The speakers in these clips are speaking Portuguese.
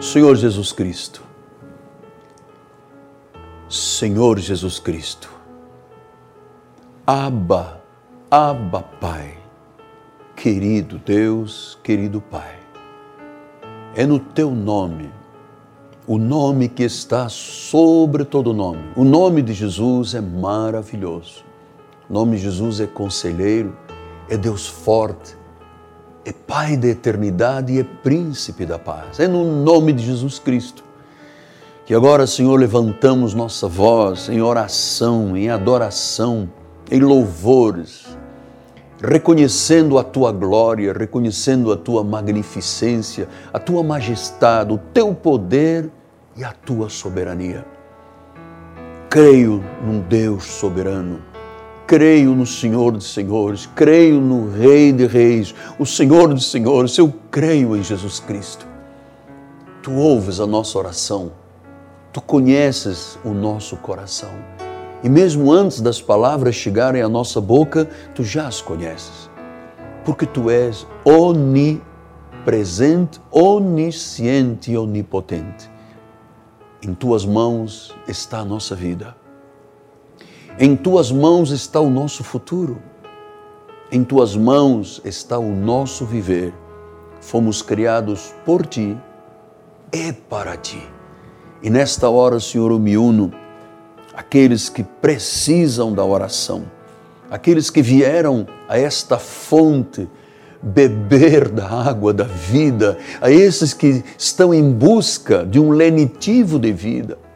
Senhor Jesus Cristo, Senhor Jesus Cristo, Abba, Abba Pai, querido Deus, querido Pai, é no Teu nome, o nome que está sobre todo nome. O nome de Jesus é maravilhoso. O nome de Jesus é conselheiro, é Deus forte, é Pai da eternidade e é Príncipe da paz. É no nome de Jesus Cristo que agora, Senhor, levantamos nossa voz em oração, em adoração, em louvores, reconhecendo a tua glória, reconhecendo a tua magnificência, a tua majestade, o teu poder e a tua soberania. Creio num Deus soberano creio no Senhor dos Senhores, creio no Rei de Reis, o Senhor dos Senhores, eu creio em Jesus Cristo. Tu ouves a nossa oração, tu conheces o nosso coração. E mesmo antes das palavras chegarem à nossa boca, tu já as conheces. Porque tu és onipresente, onisciente e onipotente. Em tuas mãos está a nossa vida. Em tuas mãos está o nosso futuro. Em tuas mãos está o nosso viver. Fomos criados por ti e para ti. E nesta hora, Senhor, eu me uno àqueles que precisam da oração, aqueles que vieram a esta fonte beber da água da vida, a esses que estão em busca de um lenitivo de vida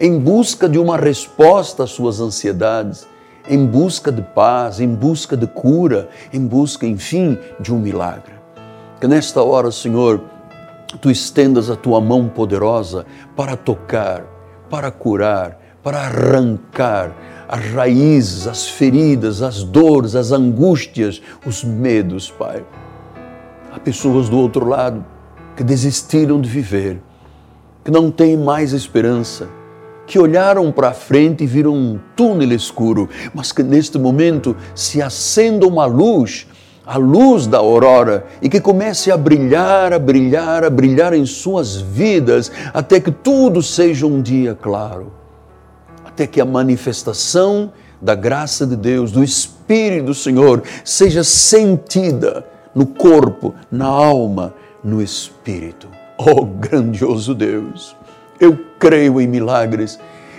em busca de uma resposta às suas ansiedades, em busca de paz, em busca de cura, em busca, enfim, de um milagre. Que nesta hora, Senhor, tu estendas a tua mão poderosa para tocar, para curar, para arrancar as raízes, as feridas, as dores, as angústias, os medos, Pai. Há pessoas do outro lado que desistiram de viver, que não têm mais esperança que olharam para frente e viram um túnel escuro, mas que neste momento se acenda uma luz, a luz da aurora, e que comece a brilhar, a brilhar, a brilhar em suas vidas, até que tudo seja um dia claro, até que a manifestação da graça de Deus, do Espírito do Senhor, seja sentida no corpo, na alma, no espírito. Oh, grandioso Deus! Eu creio em milagres.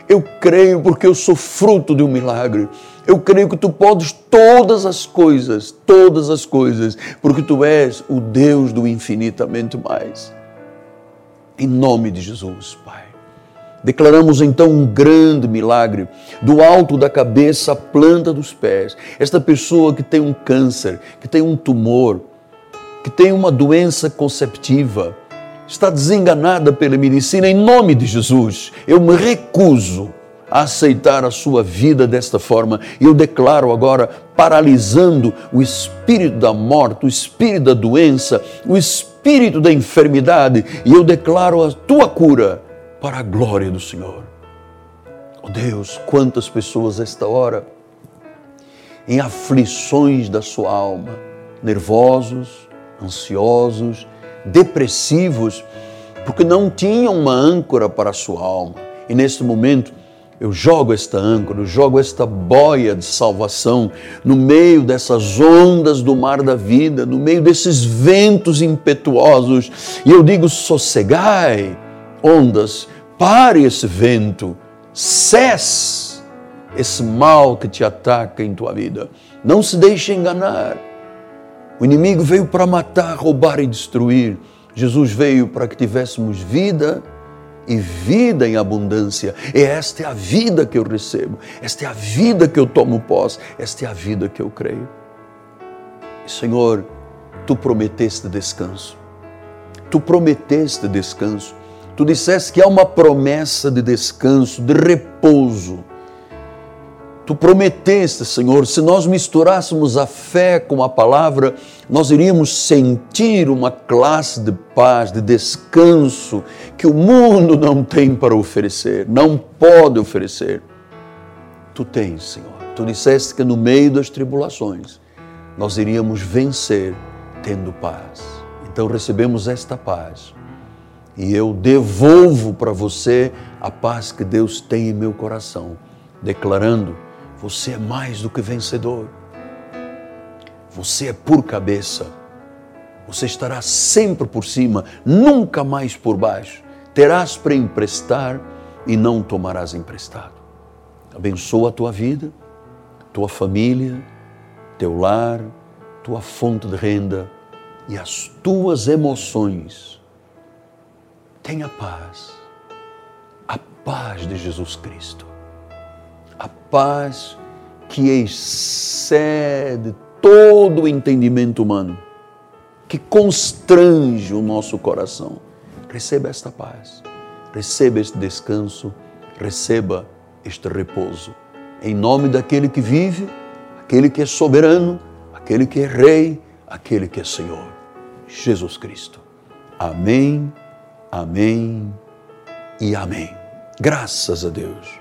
Eu creio porque eu sou fruto de um milagre. Eu creio que tu podes todas as coisas, todas as coisas, porque tu és o Deus do infinitamente mais. Em nome de Jesus, Pai. Declaramos então um grande milagre, do alto da cabeça à planta dos pés. Esta pessoa que tem um câncer, que tem um tumor, que tem uma doença conceptiva, está desenganada pela medicina, em nome de Jesus, eu me recuso a aceitar a sua vida desta forma. E eu declaro agora, paralisando o espírito da morte, o espírito da doença, o espírito da enfermidade, e eu declaro a tua cura para a glória do Senhor. Oh Deus, quantas pessoas esta hora em aflições da sua alma, nervosos, ansiosos, depressivos, porque não tinham uma âncora para a sua alma. E neste momento, eu jogo esta âncora, eu jogo esta boia de salvação no meio dessas ondas do mar da vida, no meio desses ventos impetuosos, e eu digo: sossegai, ondas, pare esse vento, cesse esse mal que te ataca em tua vida. Não se deixe enganar. O inimigo veio para matar, roubar e destruir. Jesus veio para que tivéssemos vida e vida em abundância. E esta é a vida que eu recebo, esta é a vida que eu tomo posse, esta é a vida que eu creio. Senhor, tu prometeste descanso. Tu prometeste descanso. Tu disseste que há uma promessa de descanso, de repouso Tu prometeste, Senhor, se nós misturássemos a fé com a palavra, nós iríamos sentir uma classe de paz, de descanso que o mundo não tem para oferecer, não pode oferecer. Tu tens, Senhor. Tu disseste que no meio das tribulações nós iríamos vencer tendo paz. Então recebemos esta paz E eu devolvo para você a paz que Deus tem em meu coração, declarando: você é mais do que vencedor. Você é por cabeça. Você estará sempre por cima, nunca mais por baixo. Terás para emprestar e não tomarás emprestado. Abençoa a tua vida, tua família, teu lar, tua fonte de renda e as tuas emoções. Tenha paz, a paz de Jesus Cristo, a paz que excede todo o entendimento humano, que constrange o nosso coração. Receba esta paz, receba este descanso, receba este repouso. Em nome daquele que vive, aquele que é soberano, aquele que é Rei, aquele que é Senhor, Jesus Cristo. Amém, amém e amém. Graças a Deus.